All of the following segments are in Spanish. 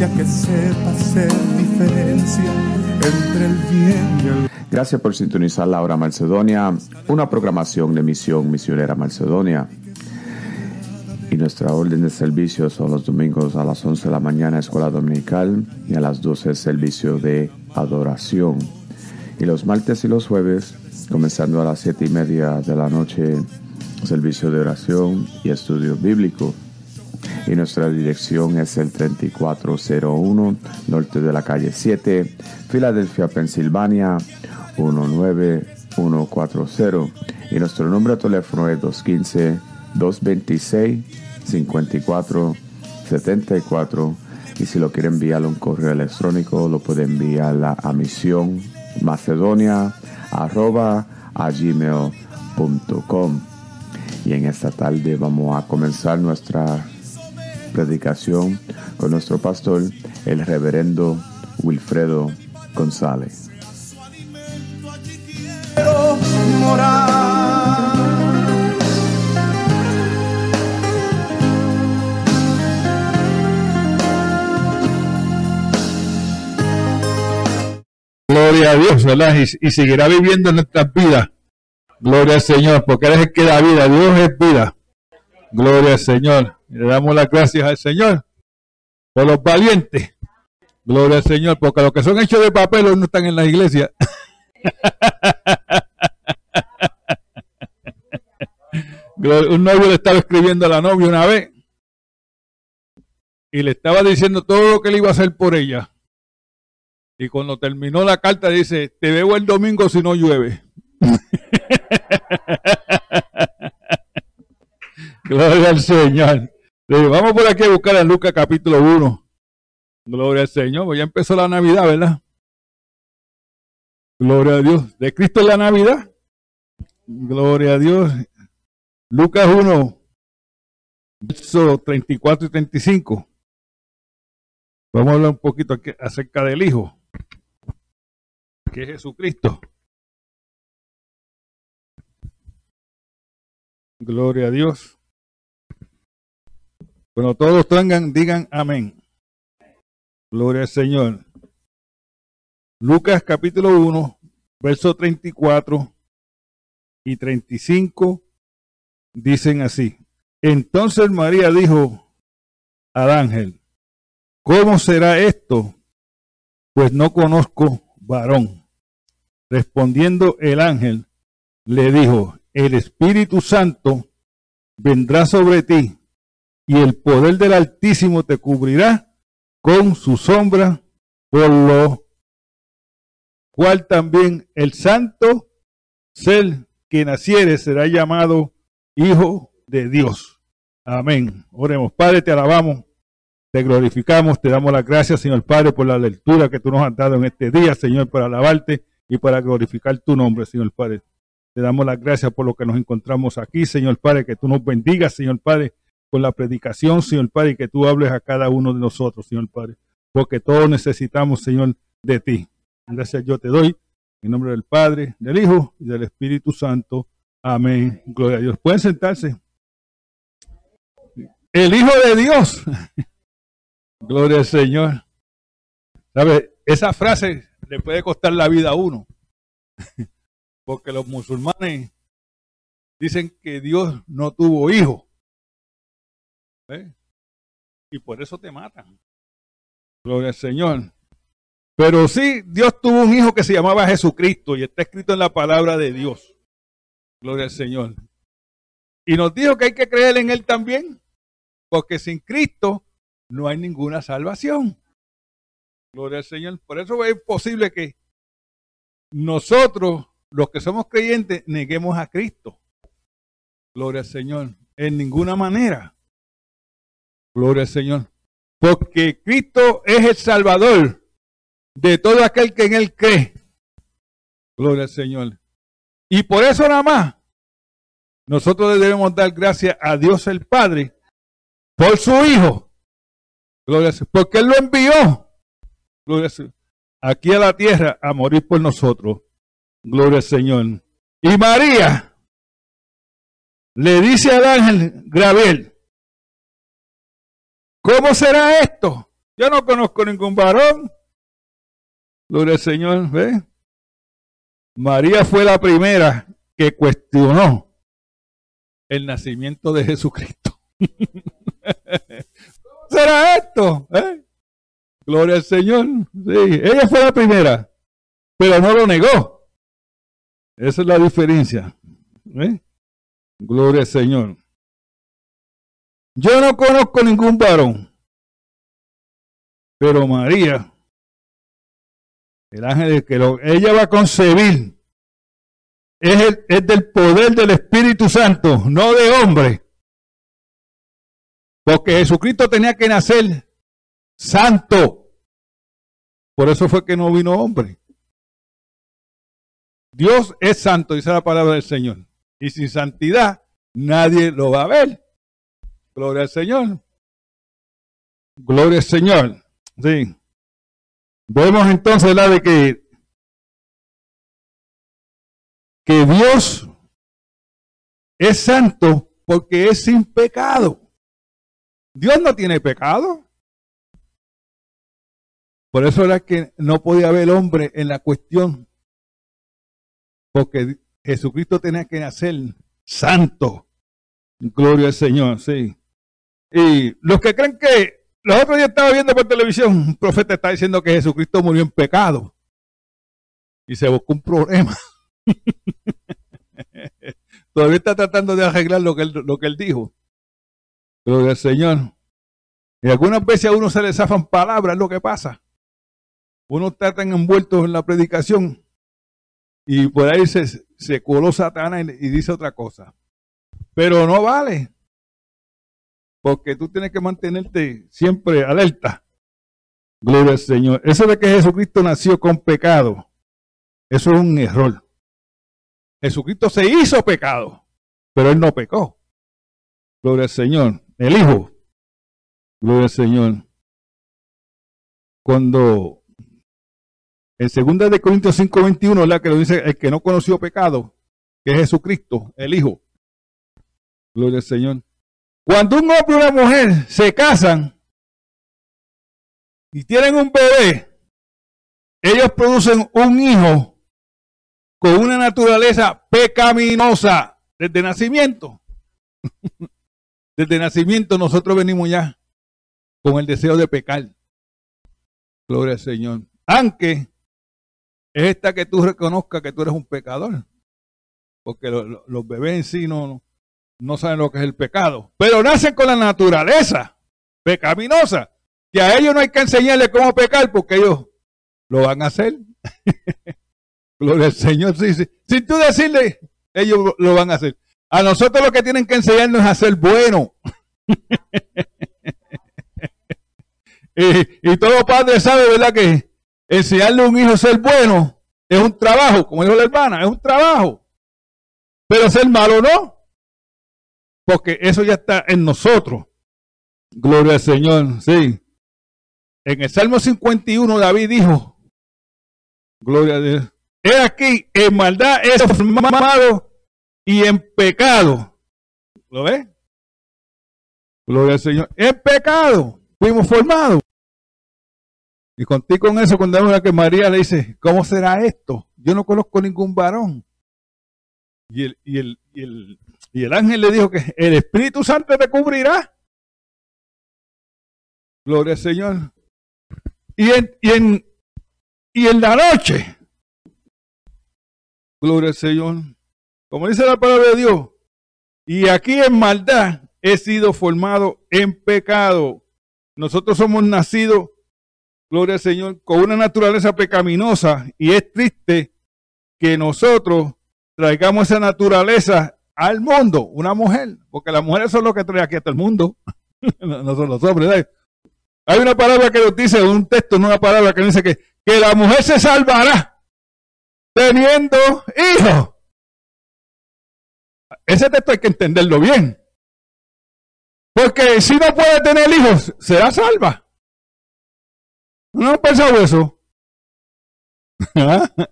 Que sepa hacer diferencia entre el bien y el Gracias por sintonizar la hora Macedonia, una programación de misión misionera Macedonia. Y nuestra orden de servicio son los domingos a las 11 de la mañana escuela dominical y a las 12 servicio de adoración. Y los martes y los jueves, comenzando a las 7 y media de la noche, servicio de oración y estudio bíblico. Y nuestra dirección es el 3401 norte de la calle 7, Filadelfia, Pensilvania 19140. Y nuestro número de teléfono es 215-226-5474. Y si lo quiere enviar a un correo electrónico, lo puede enviar a misión macedonia arroba a gmail.com. Y en esta tarde vamos a comenzar nuestra predicación con nuestro pastor, el reverendo Wilfredo González. Gloria a Dios, ¿verdad? Y, seguirá viviendo en nuestras vidas. Gloria al Señor, porque Él es el que da vida. Dios es vida. Gloria al Señor. Le damos las gracias al Señor por los valientes. Gloria al Señor, porque los que son hechos de papel no están en la iglesia. Un novio le estaba escribiendo a la novia una vez y le estaba diciendo todo lo que él iba a hacer por ella. Y cuando terminó la carta dice, te veo el domingo si no llueve. Gloria al Señor. Vamos por aquí a buscar a Lucas capítulo 1. Gloria al Señor. Pues ya empezó la Navidad, ¿verdad? Gloria a Dios. ¿De Cristo es la Navidad? Gloria a Dios. Lucas 1, verso 34 y 35. Vamos a hablar un poquito acerca del Hijo, que es Jesucristo. Gloria a Dios. Cuando todos tengan, digan amén. Gloria al Señor. Lucas capítulo 1, verso 34 y 35 dicen así. Entonces María dijo al ángel, ¿cómo será esto? Pues no conozco varón. Respondiendo el ángel, le dijo, el Espíritu Santo vendrá sobre ti y el poder del Altísimo te cubrirá con su sombra, por lo cual también el santo ser que naciere será llamado Hijo de Dios. Amén. Oremos. Padre, te alabamos, te glorificamos, te damos las gracias, Señor Padre, por la lectura que tú nos has dado en este día, Señor, para alabarte y para glorificar tu nombre, Señor Padre. Te damos las gracias por lo que nos encontramos aquí, Señor Padre, que tú nos bendigas, Señor Padre, con la predicación, Señor Padre, y que tú hables a cada uno de nosotros, Señor Padre, porque todos necesitamos, Señor, de ti. Gracias yo te doy, en nombre del Padre, del Hijo y del Espíritu Santo. Amén. Gloria a Dios. Pueden sentarse. El Hijo de Dios. Gloria al Señor. ¿Sabe? Esa frase le puede costar la vida a uno. Porque los musulmanes dicen que Dios no tuvo hijo. Y por eso te matan. Gloria al Señor. Pero sí, Dios tuvo un hijo que se llamaba Jesucristo y está escrito en la palabra de Dios. Gloria al Señor. Y nos dijo que hay que creer en Él también, porque sin Cristo no hay ninguna salvación. Gloria al Señor. Por eso es posible que nosotros, los que somos creyentes, neguemos a Cristo. Gloria al Señor. En ninguna manera. Gloria al Señor. Porque Cristo es el Salvador de todo aquel que en Él cree. Gloria al Señor. Y por eso nada más, nosotros le debemos dar gracias a Dios el Padre por su Hijo. Gloria al Señor. Porque Él lo envió. Gloria al Señor. Aquí a la tierra a morir por nosotros. Gloria al Señor. Y María le dice al ángel Gabriel, ¿cómo será esto? Yo no conozco ningún varón. Gloria al Señor, ¿ve? María fue la primera que cuestionó el nacimiento de Jesucristo. ¿Cómo será esto? ¿Eh? Gloria al Señor. Sí, ella fue la primera, pero no lo negó. Esa es la diferencia. ¿Eh? Gloria al Señor. Yo no conozco ningún varón, pero María el ángel que lo, ella va a concebir es, es del poder del Espíritu Santo, no de hombre. Porque Jesucristo tenía que nacer santo. Por eso fue que no vino hombre. Dios es santo, dice la palabra del Señor. Y sin santidad nadie lo va a ver. Gloria al Señor. Gloria al Señor. Sí. Vemos entonces la de que, que Dios es santo porque es sin pecado. Dios no tiene pecado. Por eso era que no podía haber hombre en la cuestión. Porque Jesucristo tenía que nacer santo. Gloria al Señor, sí. Y los que creen que los otros días estaba viendo por televisión, un profeta está diciendo que Jesucristo murió en pecado. Y se buscó un problema. Todavía está tratando de arreglar lo que él, lo que él dijo. Pero el Señor. Y algunas veces a uno se le zafan palabras, es lo que pasa. Uno está tan envuelto en la predicación y por ahí se, se coló Satanás y dice otra cosa. Pero no vale porque tú tienes que mantenerte siempre alerta. Gloria al Señor. Eso de que Jesucristo nació con pecado, eso es un error. Jesucristo se hizo pecado, pero él no pecó. Gloria al Señor. El Hijo. Gloria al Señor. Cuando en 2 de Corintios 5:21, la que lo dice el que no conoció pecado, que es Jesucristo, el Hijo. Gloria al Señor. Cuando un hombre y una mujer se casan y tienen un bebé, ellos producen un hijo con una naturaleza pecaminosa desde nacimiento. desde nacimiento nosotros venimos ya con el deseo de pecar. Gloria al Señor. Aunque es esta que tú reconozcas que tú eres un pecador. Porque los bebés en sí no, no saben lo que es el pecado, pero nacen con la naturaleza pecaminosa, que a ellos no hay que enseñarles cómo pecar porque ellos lo van a hacer. Gloria al Señor, sí, sí. Sin tú decirle, ellos lo van a hacer. A nosotros lo que tienen que enseñarnos es a ser bueno. y, y, todo padre sabe, ¿verdad? Que enseñarle a un hijo a ser bueno es un trabajo, como dijo la hermana, es un trabajo. Pero ser malo no. Porque eso ya está en nosotros. Gloria al Señor, sí. En el Salmo 51 David dijo, Gloria a Dios. He aquí, en maldad es formado y en pecado. ¿Lo ves? Gloria al Señor. En pecado fuimos formados. Y contigo con eso, cuando vemos que María le dice, ¿cómo será esto? Yo no conozco ningún varón. Y el, y el, y el, y el ángel le dijo que el Espíritu Santo te cubrirá. Gloria al Señor. Y en, y en, y en la noche, gloria al Señor, como dice la palabra de Dios, y aquí en maldad he sido formado en pecado. Nosotros somos nacidos, gloria al Señor, con una naturaleza pecaminosa y es triste que nosotros traigamos esa naturaleza al mundo, una mujer, porque las mujeres son los que traen aquí hasta el mundo, no son los hombres. Hay una palabra que nos dice, un texto, una palabra que dice que, que la mujer se salvará teniendo hijos. Ese texto hay que entenderlo bien. Porque si no puede tener hijos, será salva. ¿No han pensado eso?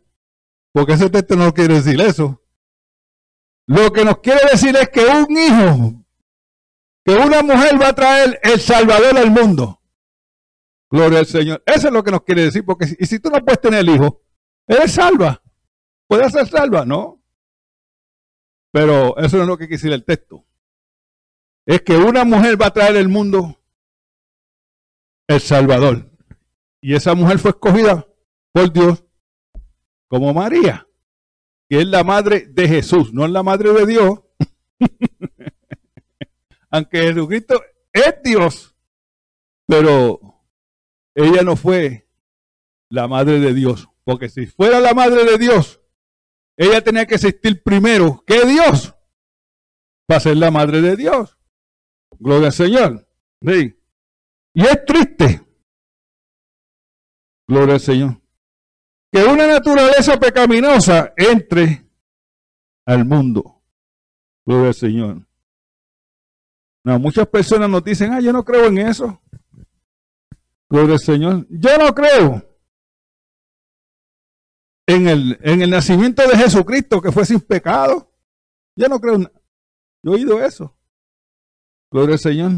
Porque ese texto no quiere decir eso. Lo que nos quiere decir es que un hijo, que una mujer va a traer el Salvador al mundo. Gloria al Señor. Eso es lo que nos quiere decir, porque y si tú no puedes tener hijo, eres salva. ¿Puedes ser salva? No. Pero eso no es lo que quiere decir el texto. Es que una mujer va a traer al mundo el Salvador. Y esa mujer fue escogida por Dios como María que es la madre de Jesús, no es la madre de Dios. Aunque Jesucristo es Dios, pero ella no fue la madre de Dios. Porque si fuera la madre de Dios, ella tenía que existir primero que Dios para ser la madre de Dios. Gloria al Señor. Sí. Y es triste. Gloria al Señor que una naturaleza pecaminosa entre al mundo. Gloria al Señor. No, muchas personas nos dicen, ah, yo no creo en eso. Gloria al Señor. Yo no creo en el, en el nacimiento de Jesucristo que fue sin pecado. Yo no creo. Yo he oído eso. Gloria al Señor.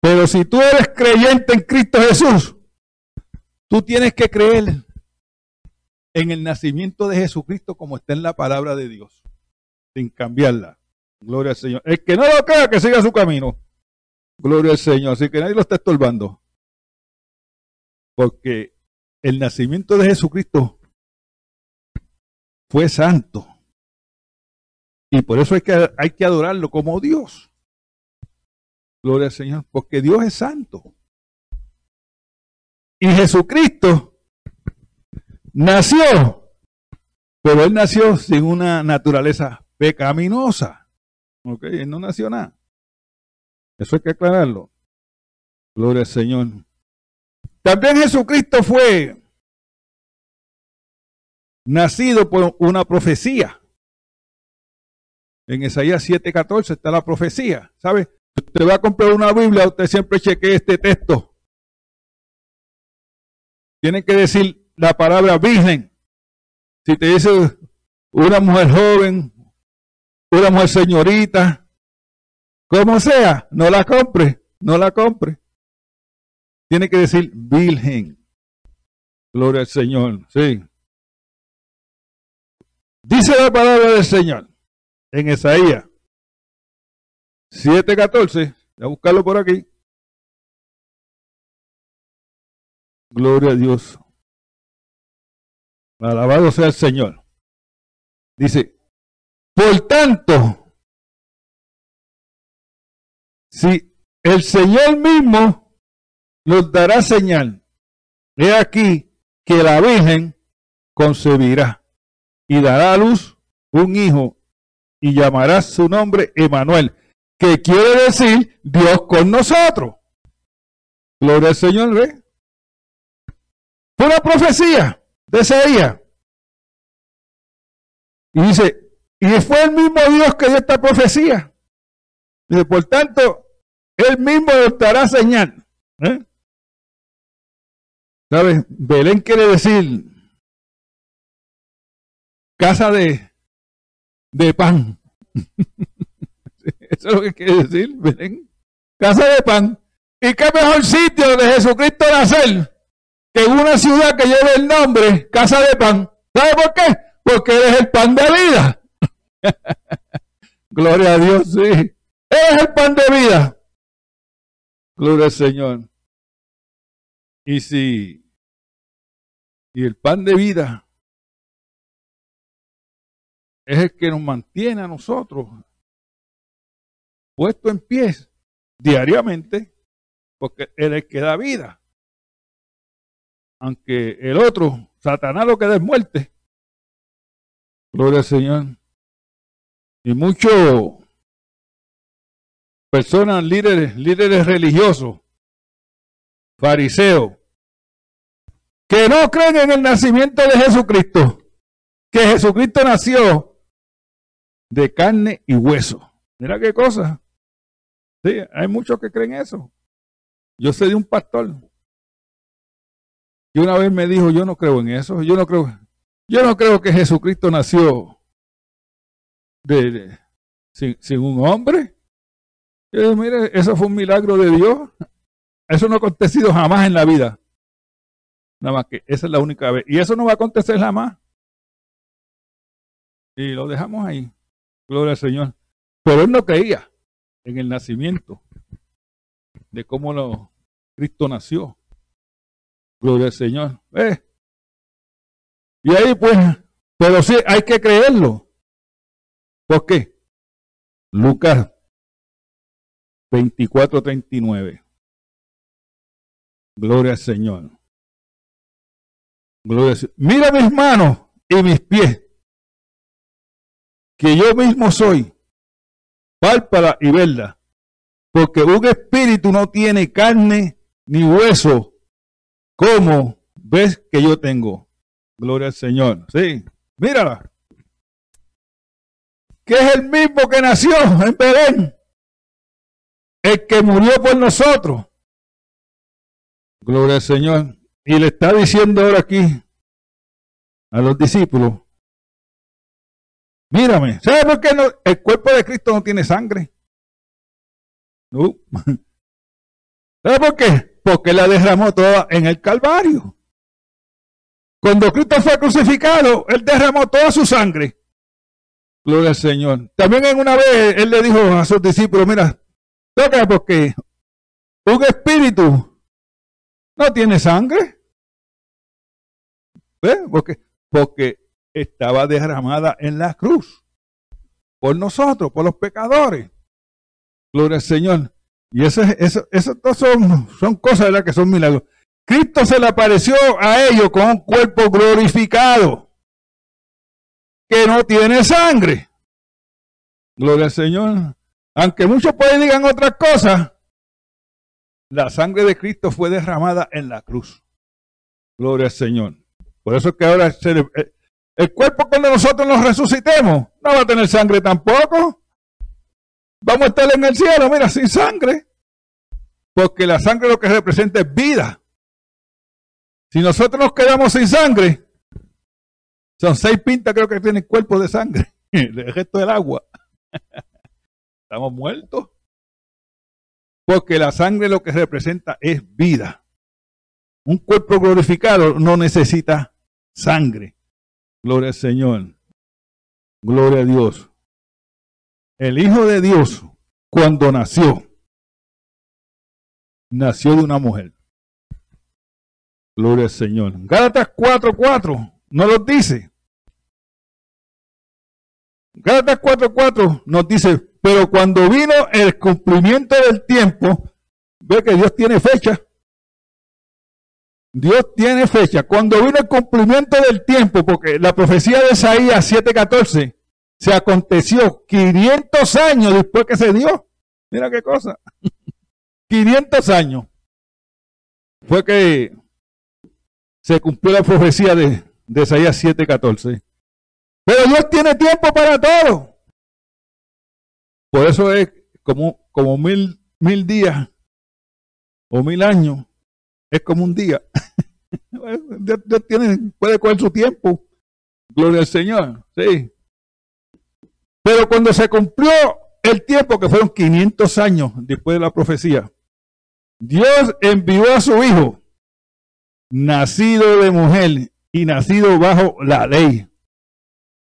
Pero si tú eres creyente en Cristo Jesús, tú tienes que creer en el nacimiento de Jesucristo como está en la palabra de Dios, sin cambiarla. Gloria al Señor. El que no lo crea, que siga su camino. Gloria al Señor. Así que nadie lo está estorbando. Porque el nacimiento de Jesucristo fue santo. Y por eso hay que, hay que adorarlo como Dios. Gloria al Señor. Porque Dios es santo. Y Jesucristo nació, pero él nació sin una naturaleza pecaminosa. ¿Ok? Él no nació nada. Eso hay que aclararlo. Gloria al Señor. También Jesucristo fue nacido por una profecía. En Isaías 7:14 está la profecía. ¿Sabe? Usted va a comprar una Biblia, usted siempre chequee este texto. Tiene que decir la palabra virgen. Si te dice una mujer joven, una mujer señorita, como sea, no la compre, no la compre. Tiene que decir virgen. Gloria al Señor, sí. Dice la palabra del Señor en Isaías 7:14. Voy a buscarlo por aquí. Gloria a Dios. Alabado sea el Señor. Dice, por tanto, si el Señor mismo nos dará señal, he aquí que la Virgen concebirá y dará a luz un hijo y llamará su nombre Emanuel, que quiere decir Dios con nosotros. Gloria al Señor, ¿ve? Fue una profecía de día. Y dice, y fue el mismo Dios que dio esta profecía. Dice, por tanto, él mismo dará señal. ¿eh? ¿Sabes? Belén quiere decir casa de, de pan. Eso es lo que quiere decir, Belén. Casa de pan. ¿Y qué mejor sitio de Jesucristo nacer que una ciudad que lleve el nombre Casa de Pan? ¿Sabe por qué? Porque eres el pan de vida. Gloria a Dios, sí. Eres el pan de vida. Gloria al Señor. Y si, y el pan de vida es el que nos mantiene a nosotros puesto en pies diariamente, porque Él es el que da vida. Aunque el otro, Satanás lo que da muerte. Gloria al Señor. Y muchos personas, líderes, líderes religiosos, fariseos, que no creen en el nacimiento de Jesucristo, que Jesucristo nació de carne y hueso. Mira qué cosa. Sí, hay muchos que creen eso. Yo sé de un pastor que una vez me dijo, yo no creo en eso, yo no creo, yo no creo que Jesucristo nació de, sin, un hombre. mire, eso fue un milagro de Dios. Eso no ha acontecido jamás en la vida. Nada más que esa es la única vez. Y eso no va a acontecer jamás. Y lo dejamos ahí. Gloria al Señor. Pero él no creía en el nacimiento de cómo lo, Cristo nació. Gloria al Señor. ¿Eh? Y ahí pues, pero sí, hay que creerlo. ¿Por qué? Lucas 24, 39. Gloria al Señor. Gloria al Señor. Mira mis manos y mis pies, que yo mismo soy. Pálpala y verla. Porque un espíritu no tiene carne ni hueso, como ves que yo tengo. Gloria al Señor. Sí, mírala. Que es el mismo que nació en Belén. El que murió por nosotros. Gloria al Señor. Y le está diciendo ahora aquí a los discípulos, mírame, ¿sabe por qué el cuerpo de Cristo no tiene sangre? No. ¿Sabe por qué? Porque la derramó toda en el Calvario. Cuando Cristo fue crucificado, Él derramó toda su sangre. Gloria al Señor. También en una vez Él le dijo a sus discípulos, mira, toca porque un espíritu no tiene sangre. ¿Ves? Porque, porque estaba derramada en la cruz por nosotros, por los pecadores. Gloria al Señor. Y eso, eso, eso son, son cosas las que son milagros. Cristo se le apareció a ellos con un cuerpo glorificado que no tiene sangre. Gloria al Señor. Aunque muchos pueden digan otras cosas, la sangre de Cristo fue derramada en la cruz. Gloria al Señor. Por eso es que ahora el cuerpo cuando nosotros nos resucitemos no va a tener sangre tampoco. Vamos a estar en el cielo, mira, sin sangre. Porque la sangre lo que representa es vida. Si nosotros nos quedamos sin sangre, son seis pintas creo que tienen cuerpo de sangre, el resto del agua. Estamos muertos. Porque la sangre lo que representa es vida. Un cuerpo glorificado no necesita sangre. Gloria al Señor. Gloria a Dios. El Hijo de Dios, cuando nació, nació de una mujer. Gloria al Señor. Gálatas 4:4 no lo dice. Gálatas 4:4 nos dice, Pero cuando vino el cumplimiento del tiempo, ve que Dios tiene fecha. Dios tiene fecha. Cuando vino el cumplimiento del tiempo, porque la profecía de Isaías 7:14 se aconteció 500 años después que se dio. Mira qué cosa. 500 años fue que se cumplió la profecía de, de Isaías 7:14. Pero Dios tiene tiempo para todo. Por eso es como, como mil, mil días o mil años. Es como un día. Dios, tiene, puede coger su tiempo. Gloria al Señor. Sí. Pero cuando se cumplió el tiempo, que fueron 500 años después de la profecía, Dios envió a su Hijo, nacido de mujer y nacido bajo la ley.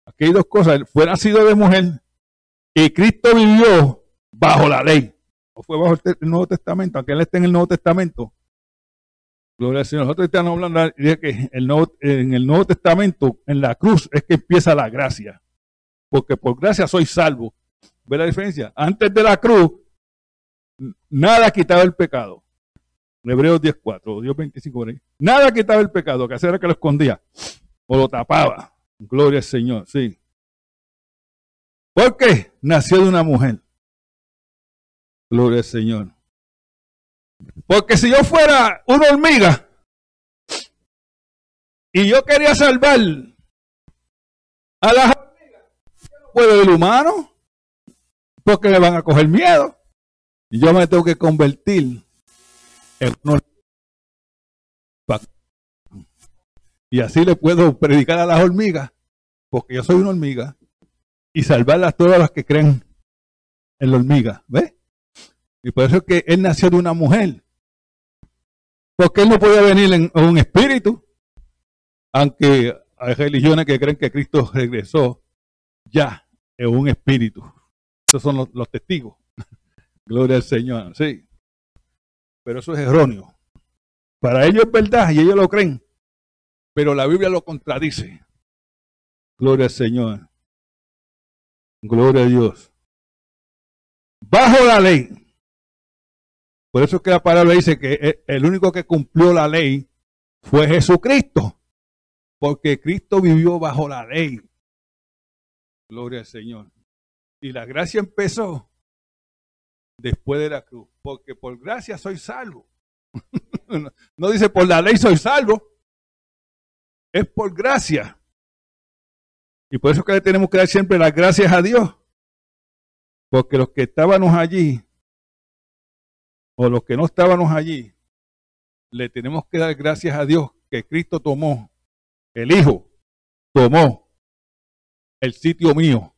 Aquí hay dos cosas. Fue nacido de mujer y Cristo vivió bajo la ley. O fue bajo el, Nuevo Testamento, aunque él esté en el Nuevo Testamento. Gloria al Señor. Nosotros estamos hablando de que el en el Nuevo Testamento, en la cruz, es que empieza la gracia. Porque por gracia soy salvo. ¿Ve la diferencia? Antes de la cruz, nada quitaba el pecado. Hebreos 10.4, Dios 25 Nada quitaba el pecado, que hacía era que lo escondía o lo tapaba. Gloria al Señor, sí. ¿Por qué? Nació de una mujer. Gloria al Señor. Porque si yo fuera una hormiga y yo quería salvar a las puedo el humano, porque me van a coger miedo. Y yo me tengo que convertir en una y así le puedo predicar a las hormigas, porque yo soy una hormiga, y salvarlas todas las que creen en la hormiga. ¿Ves? Y por eso es que él nació de una mujer. Porque él no podía venir en, un espíritu. Aunque hay religiones que creen que Cristo regresó ya en un espíritu. Esos son los, los testigos. Gloria al Señor. Sí. Pero eso es erróneo. Para ellos es verdad y ellos lo creen. Pero la Biblia lo contradice. Gloria al Señor. Gloria a Dios. Bajo la ley. Por eso es que la palabra dice que el único que cumplió la ley fue Jesucristo. Porque Cristo vivió bajo la ley. Gloria al Señor. Y la gracia empezó después de la cruz. Porque por gracia soy salvo. no dice por la ley soy salvo. Es por gracia. Y por eso que le tenemos que dar siempre las gracias a Dios. Porque los que estábamos allí, o los que no estábamos allí, le tenemos que dar gracias a Dios que Cristo tomó, el Hijo tomó el sitio mío.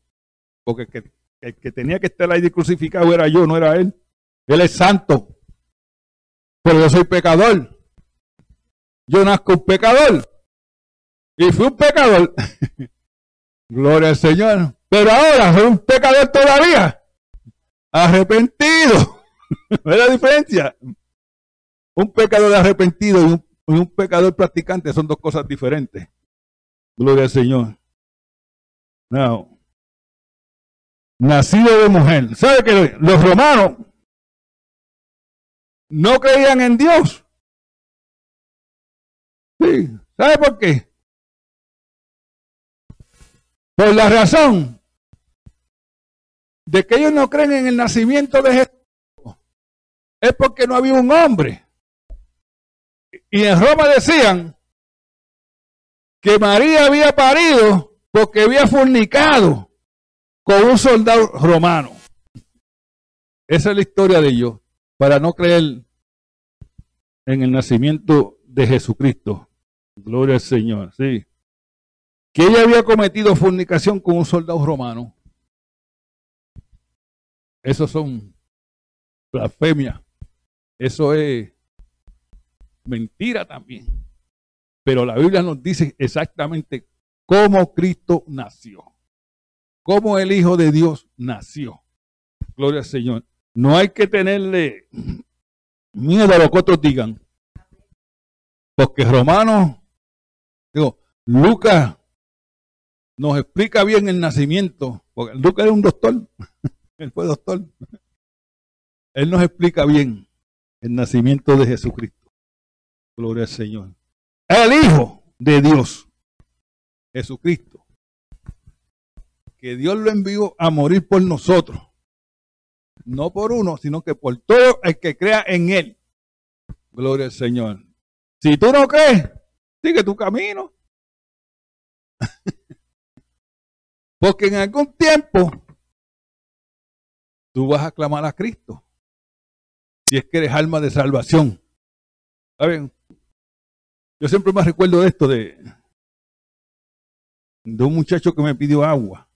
Porque el que, tenía que estar ahí crucificado era yo, no era Él. Él es santo. Pero yo soy pecador. Yo nazco un pecador. Y fui un pecador. Gloria al Señor. Pero ahora soy un pecador todavía. Arrepentido. ¿Ves la diferencia? Un pecador arrepentido y un, pecador practicante son dos cosas diferentes. Gloria al Señor. No. Nacido de mujer. ¿Sabe que los romanos no creían en Dios? Sí. ¿Sabe por qué? Por la razón de que ellos no creen en el nacimiento de Jesús, es porque no había un hombre. Y en Roma decían que María había parido porque había fornicado con un soldado romano. Esa es la historia de ellos, para no creer en el nacimiento de Jesucristo. Gloria al Señor, sí que ella había cometido fornicación con un soldado romano. Eso son blasfemia. Eso es mentira también. Pero la Biblia nos dice exactamente cómo Cristo nació. Cómo el Hijo de Dios nació. Gloria al Señor. No hay que tenerle miedo a lo que otros digan. Porque Romanos, digo, Lucas nos explica bien el nacimiento, porque Lucas era un doctor, Él fue doctor. Él nos explica bien el nacimiento de Jesucristo. Gloria al Señor. El Hijo de Dios, Jesucristo. Que Dios lo envió a morir por nosotros. No por uno, sino que por todo el que crea en Él. Gloria al Señor. Si tú no crees, sigue tu camino. Porque en algún tiempo tú vas a clamar a Cristo. Si es que eres alma de salvación. ¿Saben? Yo siempre me recuerdo esto de, de un muchacho que me pidió agua.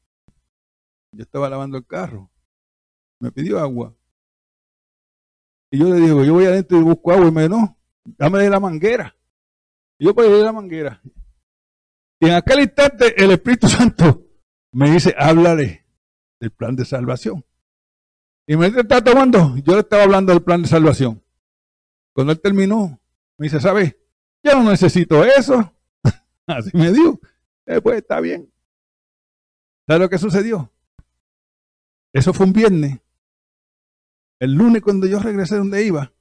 Yo estaba lavando el carro. Me pidió agua. Y yo le digo, yo voy adentro y busco agua. Y me dijo, no, dame de la manguera. Y yo pues de la manguera. Y en aquel instante el Espíritu Santo me dice, háblale del plan de salvación. Y me está tomando, yo le estaba hablando del plan de salvación. Cuando él terminó, me dice, ¿sabes? Yo no necesito eso. Así me dijo. Eh, pues está bien. ¿Sabes lo que sucedió? Eso fue un viernes. El lunes cuando yo regresé donde iba,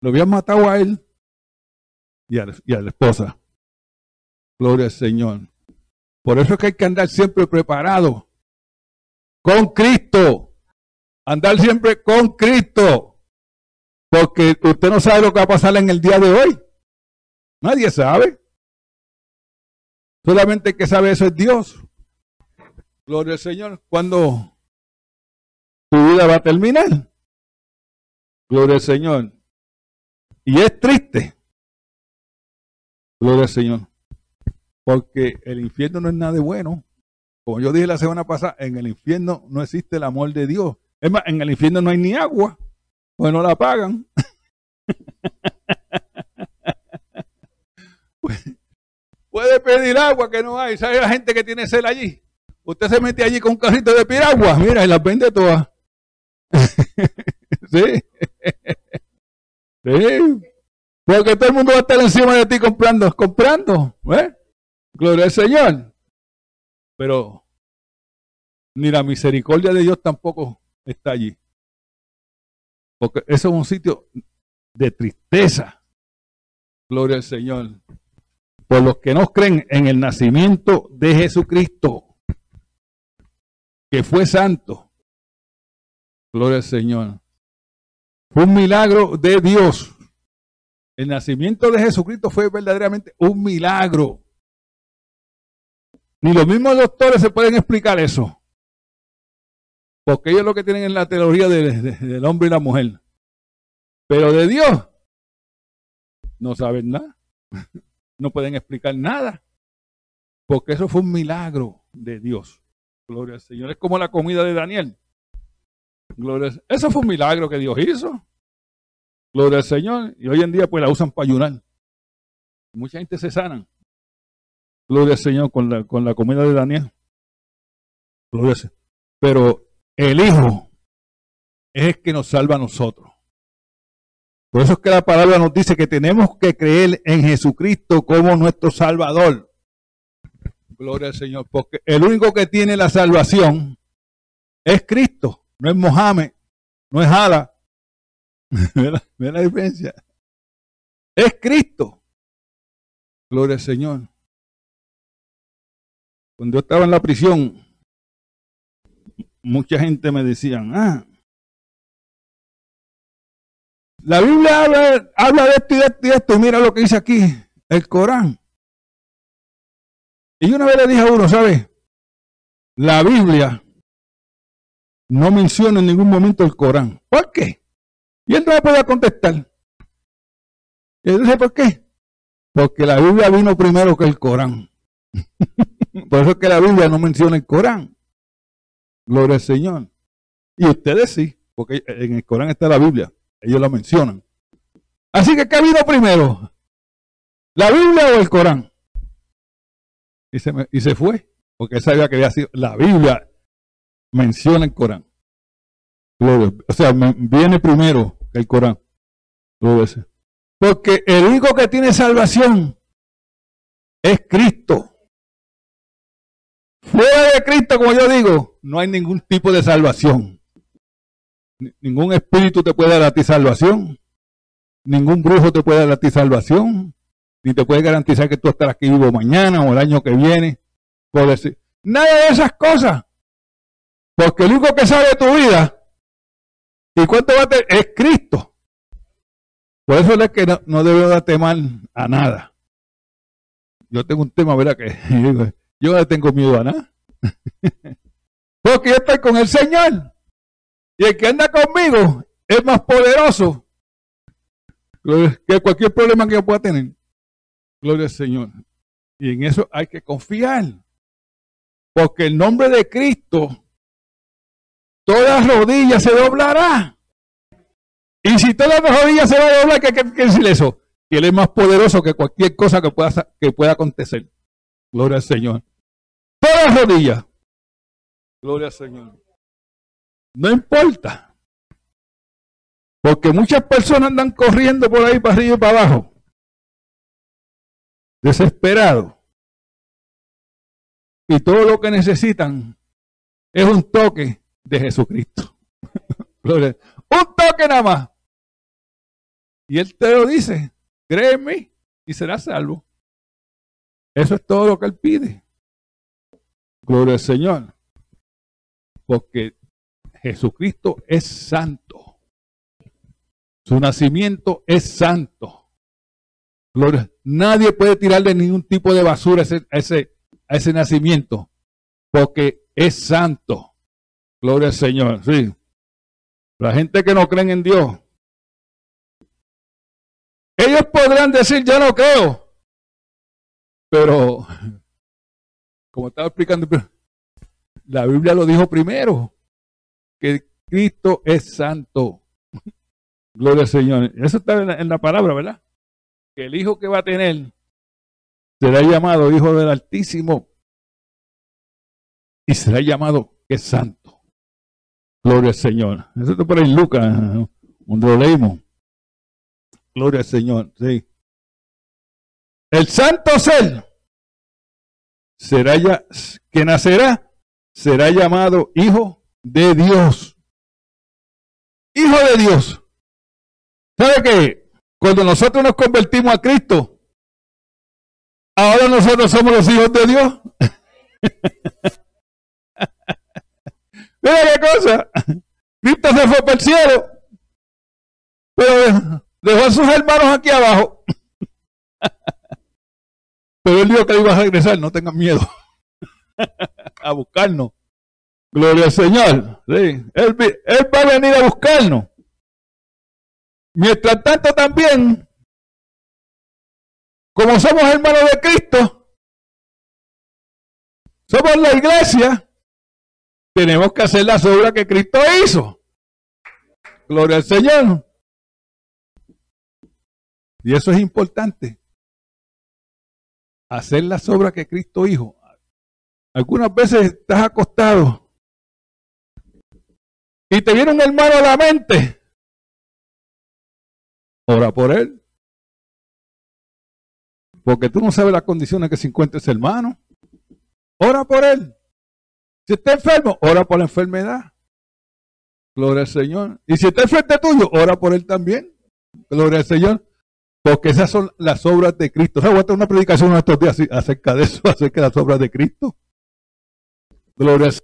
lo habían matado a él y a, y a la esposa. Gloria al Señor. Por eso es que hay que andar siempre preparado. Con Cristo. Andar siempre con Cristo. Porque usted no sabe lo que va a pasar en el día de hoy. Nadie sabe. Solamente que sabe eso es Dios. Gloria al Señor. Cuando tu vida va a terminar. Gloria al Señor. Y es triste. Gloria al Señor. Porque el infierno no es nada de bueno. Como yo dije la semana pasada, en el infierno no existe el amor de Dios. Es más, en el infierno no hay ni agua, pues no la pagan. Puede pedir agua que no hay. ¿Sabe la gente que tiene sed allí? Usted se mete allí con un carrito de piragua, mira, y las vende todas. sí. sí. Porque todo el mundo va a estar encima de ti comprando, comprando. ¿eh? Gloria al Señor. Pero ni la misericordia de Dios tampoco está allí. Porque eso es un sitio de tristeza. Gloria al Señor. Por los que no creen en el nacimiento de Jesucristo, que fue santo. Gloria al Señor. Fue un milagro de Dios. El nacimiento de Jesucristo fue verdaderamente un milagro. Ni los mismos doctores se pueden explicar eso. Porque ellos lo que tienen es la teoría del hombre y la mujer. Pero de Dios no saben nada. No pueden explicar nada. Porque eso fue un milagro de Dios. Gloria al Señor. Es como la comida de Daniel. Gloria Eso fue un milagro que Dios hizo. Gloria al Señor. Y hoy en día pues la usan para ayunar. Mucha gente se sana. Gloria al Señor con la, con la comida de Daniel. Gloria al Señor. Pero el Hijo es el que nos salva a nosotros. Por eso es que la palabra nos dice que tenemos que creer en Jesucristo como nuestro Salvador. Gloria al Señor. Porque el único que tiene la salvación es Cristo. No es Mohammed. No es Ala. ¿Ve la diferencia? Es Cristo. Gloria al Señor. Cuando yo estaba en la prisión, mucha gente me decía, ah, la Biblia habla, habla, de esto y de esto y de esto, mira lo que dice aquí, el Corán. Y una vez le dije a uno, ¿sabe? La Biblia no menciona en ningún momento el Corán. ¿Por qué? Y él no me podía contestar. Y yo dije, ¿por qué? Porque la Biblia vino primero que el Corán. Por eso es que la Biblia no menciona el Corán. Gloria al Señor. Y ustedes sí, porque en el Corán está la Biblia. Ellos la mencionan. Así que, ¿qué vino primero? ¿La Biblia o el Corán? Y se, y se fue, porque él sabía que había sido la Biblia menciona el Corán. O sea, viene primero el Corán. Porque el único que tiene salvación es Cristo. Fuera de Cristo, como yo digo, no hay ningún tipo de salvación. Ningún espíritu te puede dar a ti salvación. Ningún brujo te puede dar a ti salvación. Ni te puede garantizar que tú estarás aquí vivo mañana o el año que viene. Nada de esas cosas. Porque el único que sabe tu vida y cuánto va a tener es Cristo. Por eso es que no, no debe darte mal a nada. Yo tengo un tema, ¿verdad? Que yo no tengo miedo a nada. Porque yo estoy con el Señor. Y el que anda conmigo es más poderoso que cualquier problema que yo pueda tener. Gloria al Señor. Y en eso hay que confiar. Porque el nombre de Cristo, toda rodilla se doblará. Y si todas las rodillas se van a doblar, ¿qué quiere decir eso? Que Él es más poderoso que cualquier cosa que pueda, que pueda acontecer. Gloria al Señor. Todas rodillas. Gloria al Señor. No importa. Porque muchas personas andan corriendo por ahí para arriba y para abajo. Desesperados. Y todo lo que necesitan es un toque de Jesucristo. un toque nada más. Y Él te lo dice. Créeme y serás salvo. Eso es todo lo que Él pide. Gloria al Señor. Porque Jesucristo es santo. Su nacimiento es santo. Gloria. Nadie puede tirarle ningún tipo de basura a ese, a ese, a ese nacimiento. Porque es santo. Gloria al Señor. Sí. La gente que no creen en Dios. Ellos podrán decir, yo no creo. Pero como estaba explicando, la Biblia lo dijo primero, que Cristo es santo. Gloria al Señor. Eso está en la, palabra, ¿verdad? Que el hijo que va a tener será llamado hijo del Altísimo y será llamado que es santo. Gloria al Señor. Eso está por ahí en Lucas, donde lo. Gloria al Señor. Sí. El santo ser será ya, que nacerá, será llamado hijo de Dios. Hijo de Dios. ¿Sabe qué? Cuando nosotros nos convertimos a Cristo, ahora nosotros somos los hijos de Dios. Mira qué cosa. Cristo se fue para el cielo, pero dejó a sus hermanos aquí abajo. Pero él dijo que iba a regresar, no tengan miedo. a buscarnos. Gloria al Señor. Sí. Él, va a venir a buscarnos. Mientras tanto también, como somos hermanos de Cristo, somos la iglesia, tenemos que hacer las obras que Cristo hizo. Gloria al Señor. Y eso es importante hacer las obras que Cristo hizo. Algunas veces estás acostado y te viene un hermano a la mente. Ora por él. Porque tú no sabes las condiciones que se encuentra ese hermano. Ora por él. Si está enfermo, ora por la enfermedad. Gloria al Señor. Y si está enfrente tuyo, ora por él también. Gloria al Señor. Porque esas son las obras de Cristo. O sea, a tener una predicación en estos días acerca de eso, acerca de las obras de Cristo. Gloria a Dios.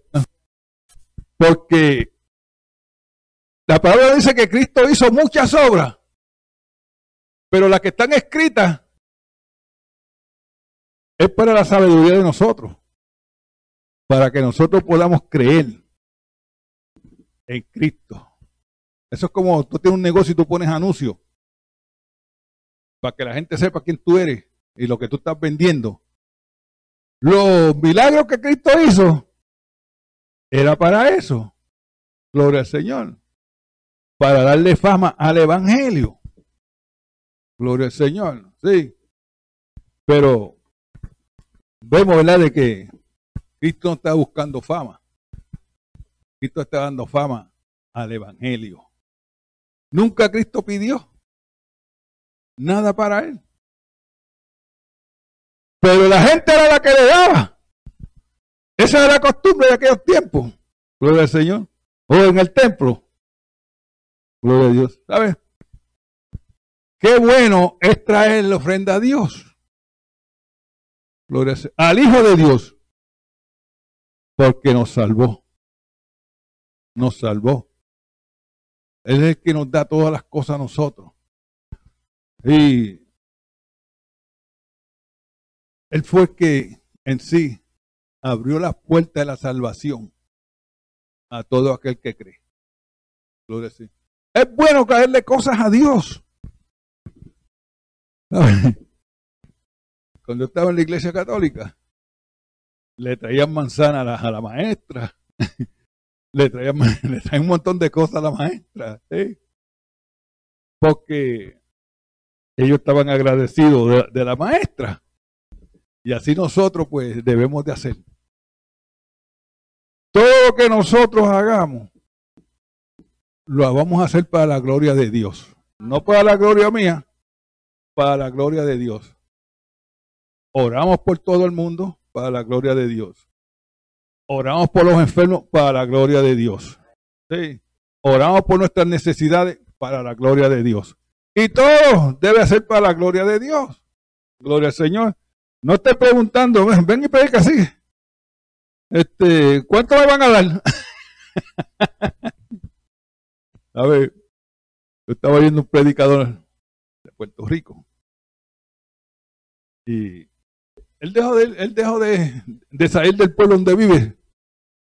Porque la palabra dice que Cristo hizo muchas obras, pero las que están escritas es para la sabiduría de nosotros, para que nosotros podamos creer en Cristo. Eso es como tú tienes un negocio y tú pones anuncios para que la gente sepa quién tú eres y lo que tú estás vendiendo. Los milagros que Cristo hizo era para eso. Gloria al Señor. Para darle fama al Evangelio. Gloria al Señor. Sí. Pero vemos, ¿verdad?, de que Cristo no está buscando fama. Cristo está dando fama al Evangelio. Nunca Cristo pidió nada para él. Pero la gente era la que le daba. Esa era la costumbre de aquellos tiempos. Gloria al Señor. O en el templo. Gloria a Dios. ¿Sabes? Qué bueno es traer la ofrenda a Dios. Gloria al Hijo de Dios. Porque nos salvó. Nos salvó. Él es el que nos da todas las cosas a nosotros. Y Él fue el que en sí abrió la puerta de la salvación a todo aquel que cree. Gloria a Dios. Es bueno caerle cosas a Dios. Cuando estaba en la iglesia católica, le traían manzana a la, maestra, le traían, un montón de cosas a la maestra, porque ellos estaban agradecidos de, la maestra. Y así nosotros pues debemos de hacer. Todo lo que nosotros hagamos, lo vamos a hacer para la gloria de Dios. No para la gloria mía, para la gloria de Dios. Oramos por todo el mundo para la gloria de Dios. Oramos por los enfermos para la gloria de Dios. Sí. Oramos por nuestras necesidades para la gloria de Dios. Y todo debe ser para la gloria de Dios. Gloria al Señor. No esté preguntando, ven y predica así. Este, ¿cuánto me van a dar? a ver, yo estaba viendo un predicador de Puerto Rico. Y él dejó de, él dejó de, de salir del pueblo donde vive,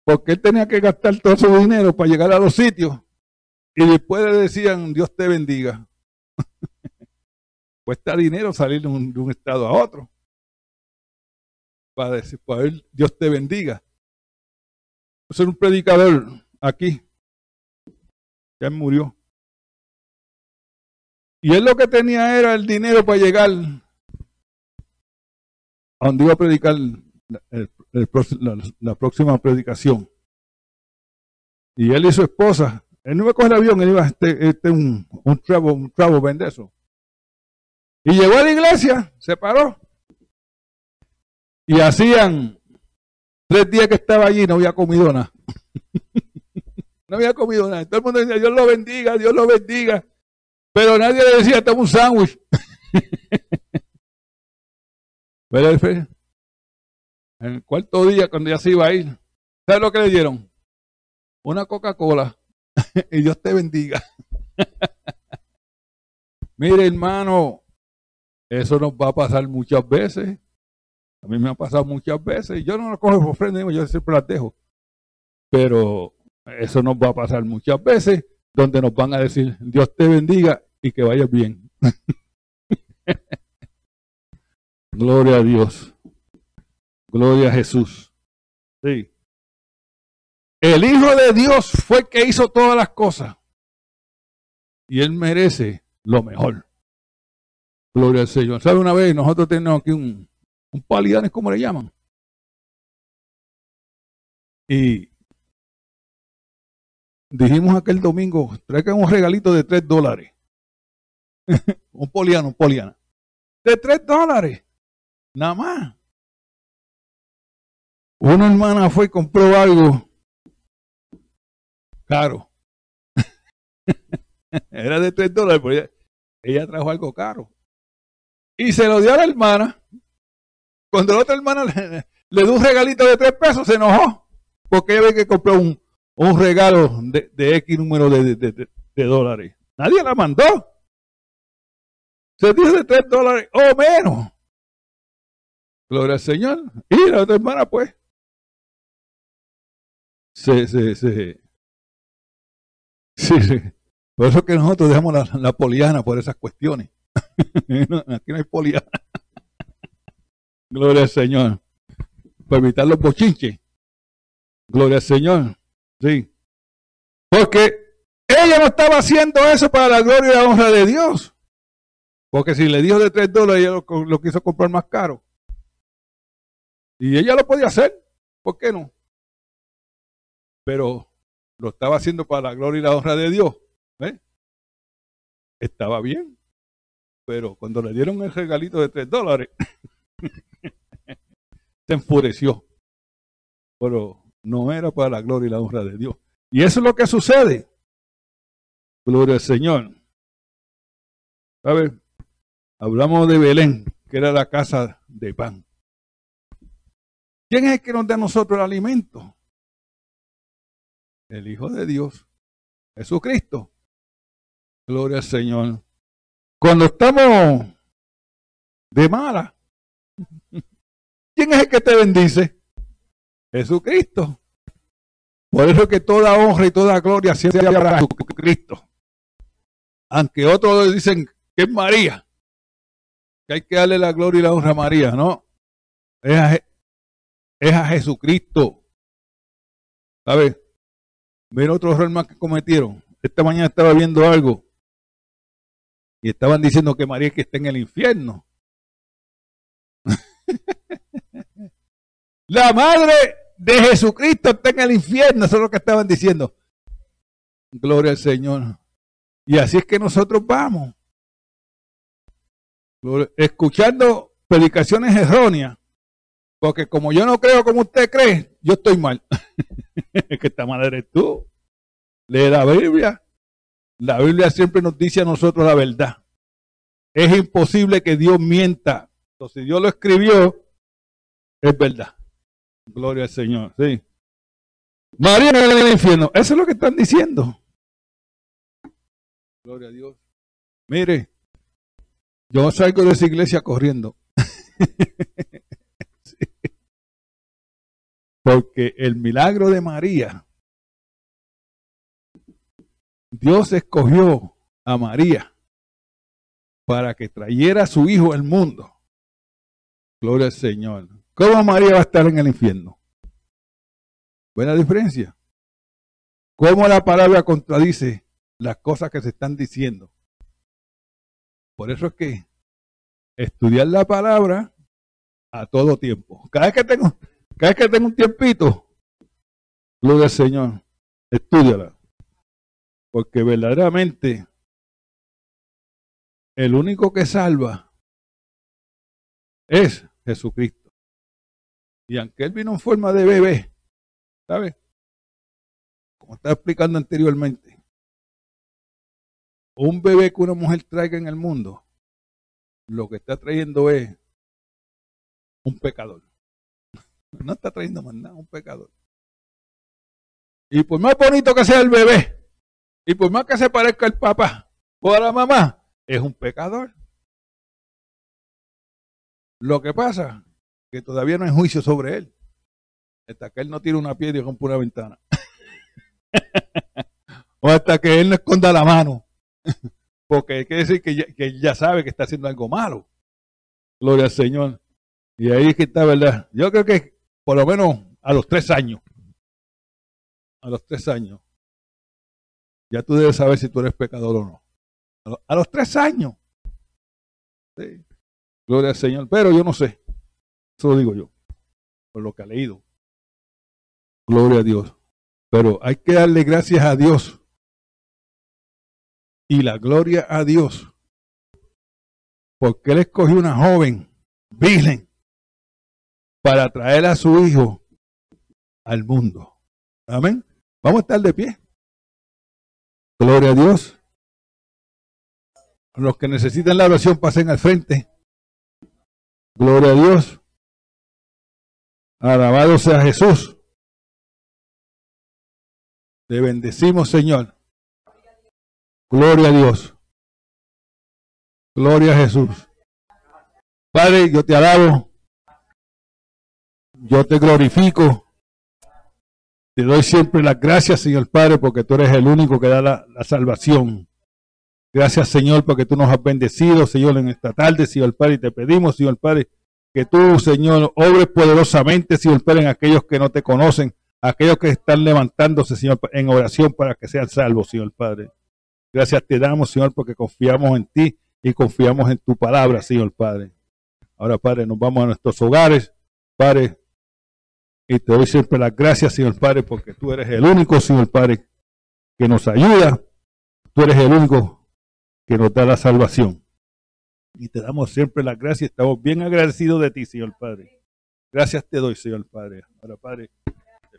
porque él tenía que gastar todo su dinero para llegar a los sitios. Y después le decían, Dios te bendiga. Cuesta dinero salir de un, estado a otro. Para decir, para ver, Dios te bendiga. Ser un predicador aquí. Ya murió. Y él lo que tenía era el dinero para llegar a donde iba a predicar la, próxima predicación. Y él y su esposa, él no iba a coger el avión, él iba a este, este un, un un travel vende eso. Y llegó a la iglesia, se paró. Y hacían tres días que estaba allí, no había comido nada. No había comido nada. Todo el mundo decía, Dios lo bendiga, Dios lo bendiga. Pero nadie le decía, toma un sándwich. Pero en el cuarto día, cuando ya se iba a ir, ¿sabes lo que le dieron? Una Coca-Cola. y Dios te bendiga. Mire, hermano, eso nos va a pasar muchas veces. A mí me ha pasado muchas veces. Yo no lo cojo por ofrenda, yo siempre las dejo. Pero eso nos va a pasar muchas veces, donde nos van a decir, Dios te bendiga y que vayas bien. Gloria a Dios. Gloria a Jesús. Sí. El Hijo de Dios fue el que hizo todas las cosas. Y Él merece lo mejor. Gloria al Señor. ¿Sabe una vez? Nosotros tenemos aquí un, un palidanes, como le llaman. Y dijimos aquel domingo, traigan un regalito de tres dólares. un poliano, un poliana. De tres dólares. Nada más. Una hermana fue y compró algo caro. Era de tres dólares, pero ella trajo algo caro. Y se lo dio a la hermana. Cuando la otra hermana le, dio un regalito de tres pesos, se enojó. Porque ella ve que compró un, un regalo de, X número de, dólares. Nadie la mandó. Se dice de tres dólares o menos. Gloria al Señor. Y la otra hermana, pues, se, se, sí, sí. Por eso que nosotros dejamos la, la poliana por esas cuestiones. aquí no hay poliana. Gloria al Señor. Para evitar los bochinches. Gloria al Señor. Sí. Porque ella no estaba haciendo eso para la gloria y la honra de Dios. Porque si le dijo de tres dólares, ella lo, lo quiso comprar más caro. Y ella lo podía hacer. ¿Por qué no? Pero lo estaba haciendo para la gloria y la honra de Dios. ¿eh? Estaba bien. Pero cuando le dieron el regalito de tres dólares, se enfureció. pero no era para la gloria y la honra de Dios. Y eso es lo que sucede. Gloria al Señor. ¿Sabe? Hablamos de Belén, que era la casa de pan. ¿Quién es el que nos da a nosotros el alimento? El Hijo de Dios, Jesucristo. Gloria al Señor. Cuando estamos de mala, ¿quién es el que te bendice? Jesucristo. Por eso que toda honra y toda gloria siempre habrá a Jesucristo. Aunque otros dicen que es María, que hay que darle la gloria y la honra a María, ¿no? Es a, es a Jesucristo. ¿Sabes? Mira otro error más que cometieron. Esta mañana estaba viendo algo y estaban diciendo que María es que está en el infierno. la madre de Jesucristo está en el infierno, eso es lo que estaban diciendo. Gloria al Señor. Y así es que nosotros vamos. Escuchando predicaciones erróneas. Porque como yo no creo como usted cree, yo estoy mal. es que esta madre eres tú. Lee la Biblia. La Biblia siempre nos dice a nosotros la verdad. Es imposible que Dios mienta. Entonces, si Dios lo escribió, es verdad. Gloria al Señor. Sí. María en el infierno. Eso es lo que están diciendo. Gloria a Dios. Mire, yo salgo de esa iglesia corriendo. Porque el milagro de María, Dios escogió a María para que trayera a su hijo al mundo. Gloria al Señor. ¿Cómo María va a estar en el infierno? Buena diferencia. ¿Cómo la palabra contradice las cosas que se están diciendo? Por eso es que estudiar la palabra a todo tiempo. Cada vez que tengo, cada vez que tengo un tiempito, gloria al Señor, estudiala. Porque verdaderamente el único que salva es Jesucristo. Y aunque él vino en forma de bebé, ¿sabe? Como estaba explicando anteriormente, un bebé que una mujer traiga en el mundo, lo que está trayendo es un pecador. No está trayendo más nada, un pecador. Y por más bonito que sea el bebé, y por más que se parezca el papá o a la mamá, es un pecador. Lo que pasa que todavía no hay juicio sobre él. Hasta que él no tire una piedra y rompa una ventana. o hasta que él no esconda la mano. Porque quiere decir que ya, que ya sabe que está haciendo algo malo. Gloria al Señor. Y ahí es que está, ¿verdad? Yo creo que por lo menos a los tres años. A los tres años. Ya tú debes saber si tú eres pecador o no. A los, tres años. Sí. Gloria al Señor. Pero yo no sé. Eso lo digo yo, por lo que ha leído. Gloria a Dios. Pero hay que darle gracias a Dios y la gloria a Dios. Porque Él escogió una joven virgen para traer a su hijo al mundo. Amén. Vamos a estar de pie. Gloria a Dios. Los que necesitan la oración pasen al frente. Gloria a Dios. Alabado sea Jesús. Te bendecimos, Señor. Gloria a Dios. Gloria a Jesús. Padre, yo te alabo. Yo te glorifico. Te doy siempre las gracias, Señor Padre, porque tú eres el único que da la, la, salvación. Gracias, Señor, porque tú nos has bendecido, Señor, en esta tarde, Señor Padre, y te pedimos, Señor Padre, que tú, Señor, obres poderosamente, Señor Padre, en aquellos que no te conocen, aquellos que están levantándose, Señor, en oración para que sean salvos, Señor Padre. Gracias te damos, Señor, porque confiamos en ti y confiamos en tu palabra, Señor Padre. Ahora, Padre, nos vamos a nuestros hogares, Padre, y te doy siempre las gracias, Señor Padre, porque tú eres el único, Señor Padre, que nos ayuda. Tú eres el único que nos da la salvación. Y te damos siempre las gracias. Estamos bien agradecidos de ti, Señor Padre. Gracias te doy, Señor Padre. Ahora, Padre,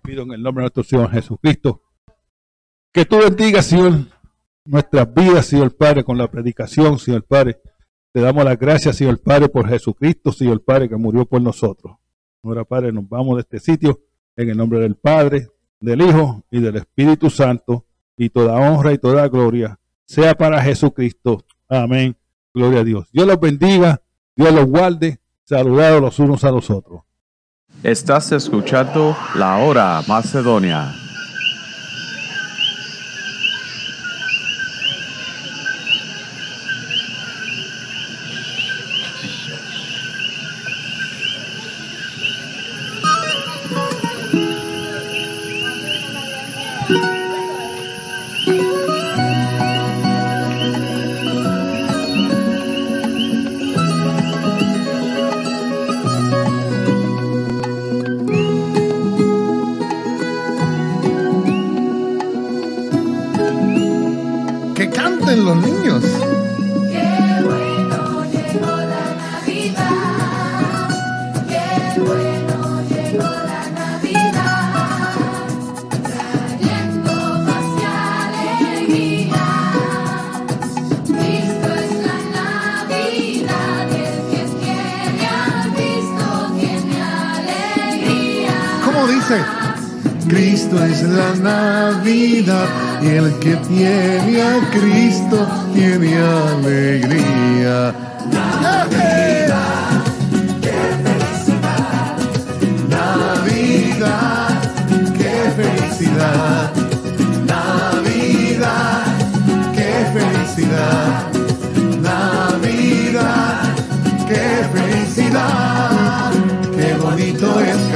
pido en el nombre de nuestro Señor Jesucristo que tú bendigas, Señor, nuestras vidas, Señor Padre, con la predicación, Señor Padre. Te damos las gracias, Señor Padre, por Jesucristo, Señor Padre, que murió por nosotros. Ahora, Padre, nos vamos de este sitio en el nombre del Padre, del Hijo y del Espíritu Santo, y toda honra y toda gloria sea para Jesucristo. Amén. Gloria a Dios. Dios los bendiga, Dios los guarde. Saludados los unos a los otros. Estás escuchando La Hora Macedonia.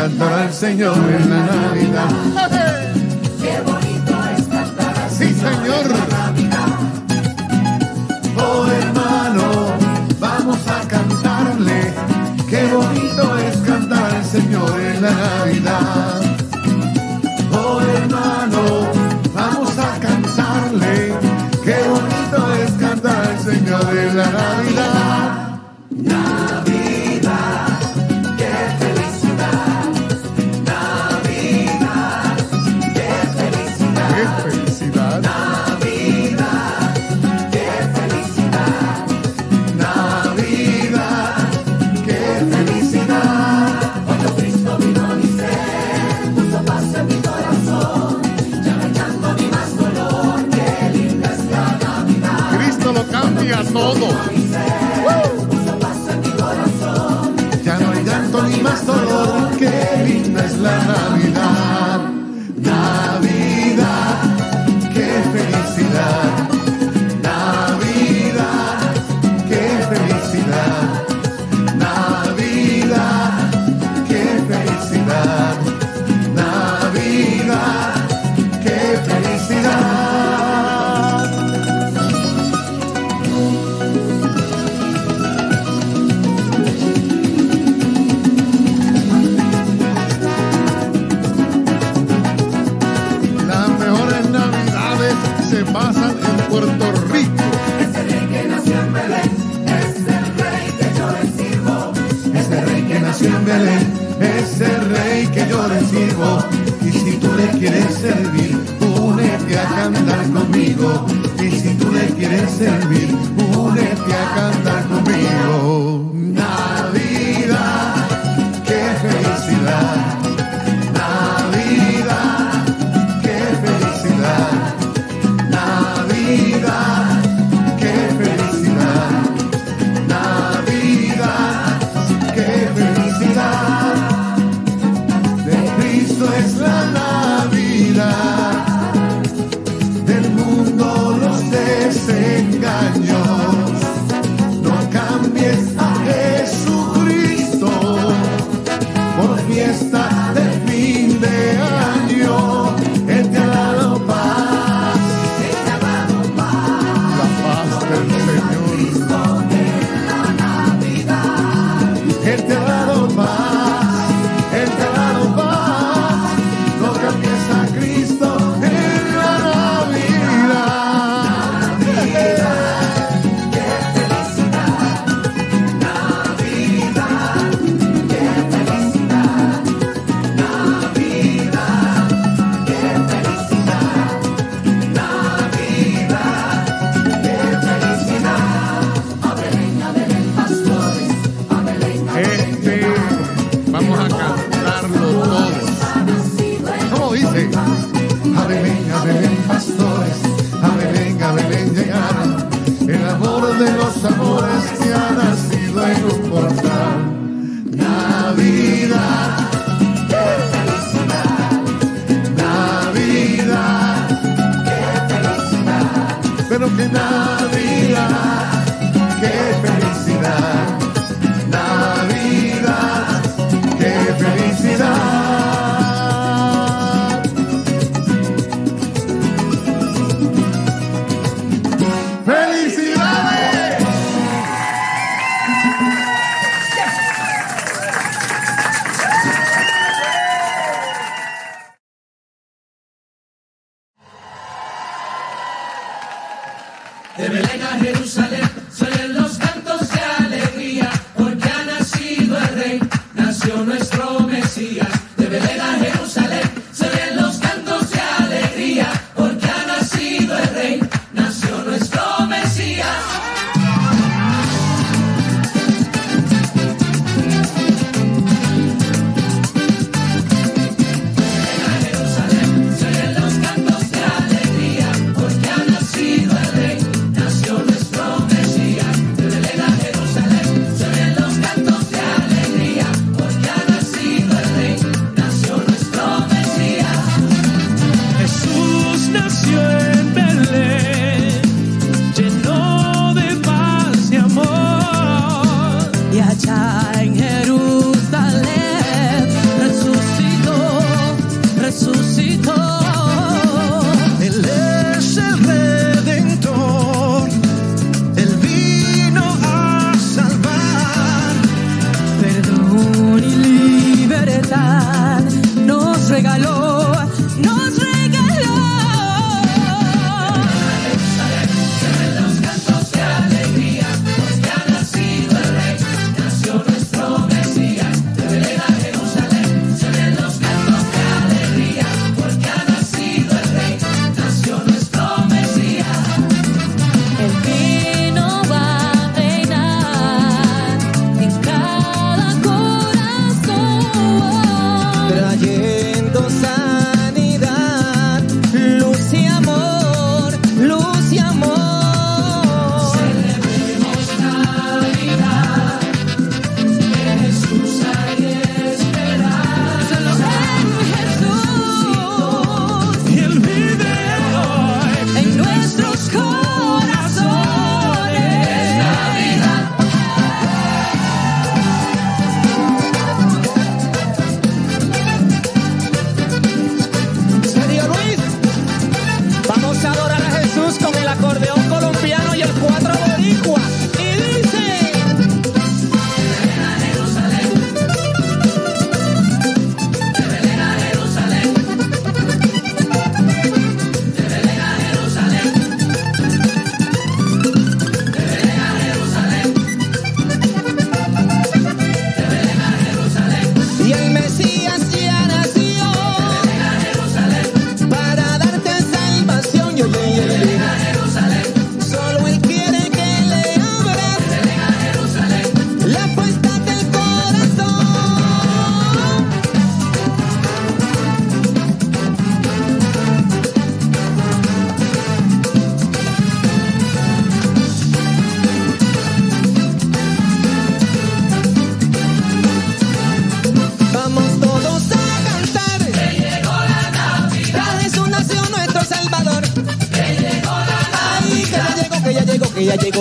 Cantar al Señor en la Navidad. Qué bonito es cantar al Sí, Señor. Oh, hermano, vamos a cantarle. Qué bonito es cantar al Señor en la Navidad. Servir, únete a cantar conmigo. Y si tú le quieres servir, únete a cantar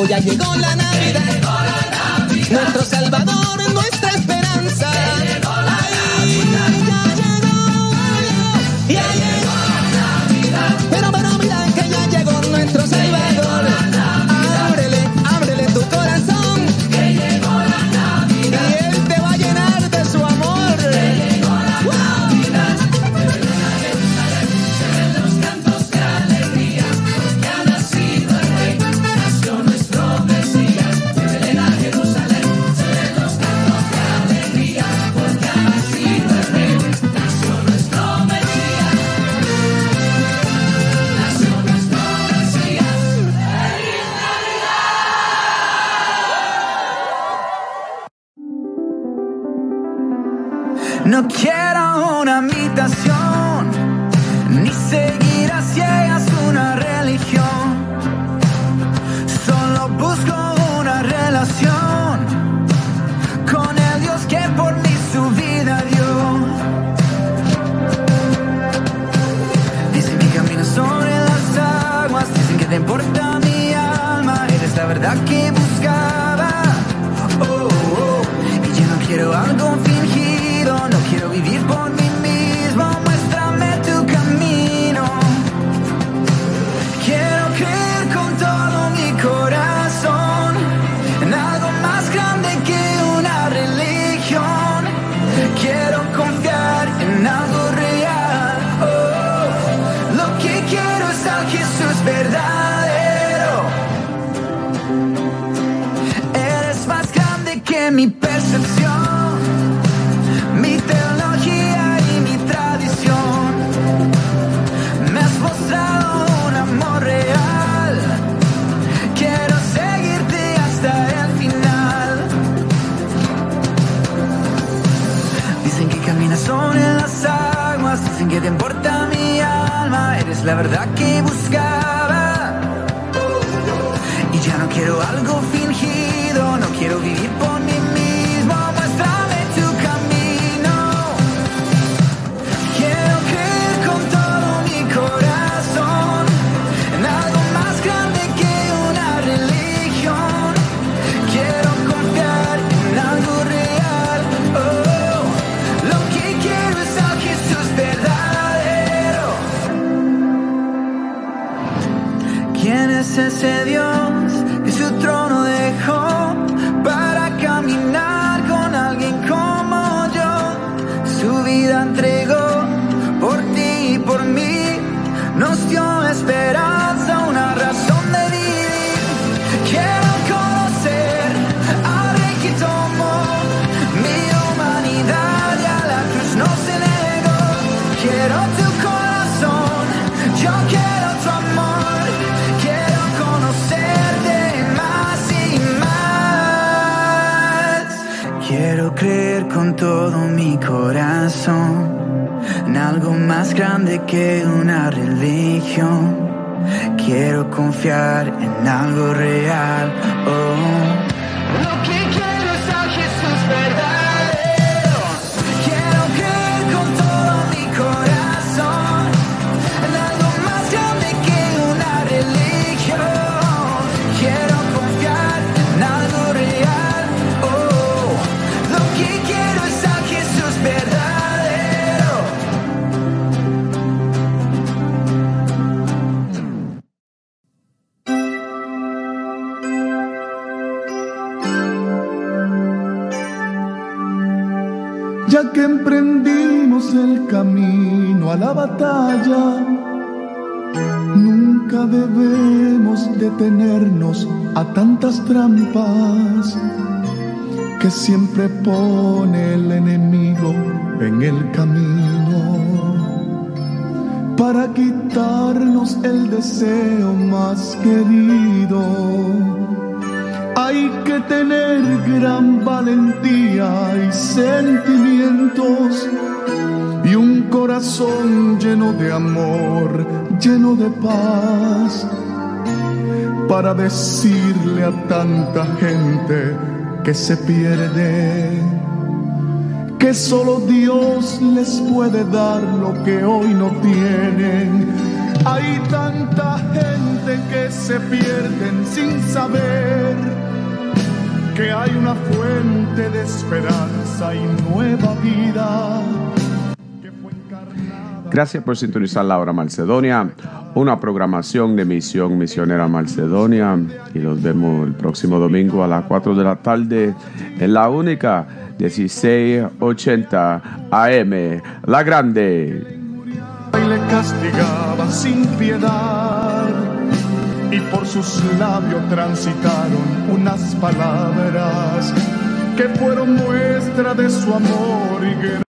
ya llegó, emprendimos el camino a la batalla, nunca debemos detenernos a tantas trampas que siempre pone el enemigo en el camino para quitarnos el deseo más querido. Hay que tener gran valentía y sentimientos y un corazón lleno de amor, lleno de paz, para decirle a tanta gente que se pierde que solo Dios les puede dar lo que hoy no tienen. Hay tanta gente que se pierden sin saber que hay una fuente de esperanza y nueva vida. que fue encarnada Gracias por sintonizar la hora Macedonia, una programación de Misión Misionera Macedonia. Y los vemos el próximo domingo a las 4 de la tarde en la única 1680 AM, La Grande. y le castigaba sin piedad y por sus labios transitaron unas palabras que fueron muestra de su amor y.